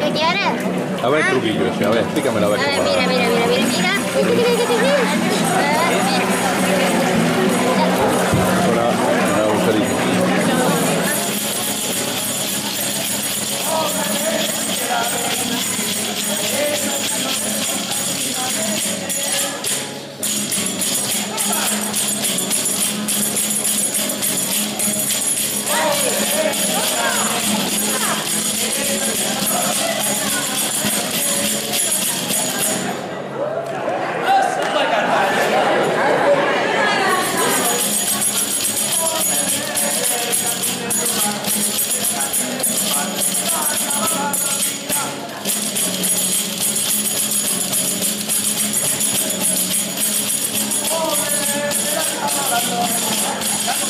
¿qué quieres? A ver truquillo a ver, explícamelo a ver. A ver, mira, mira, mira, mira, mira.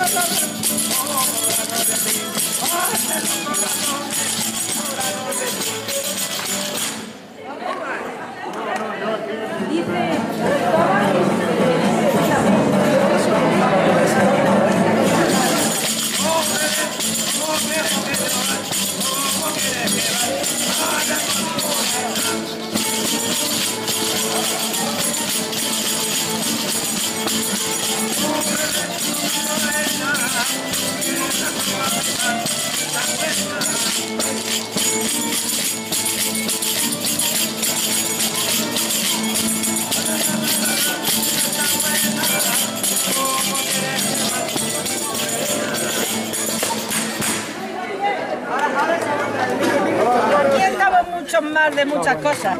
Aquí muchos más de muchas cosas.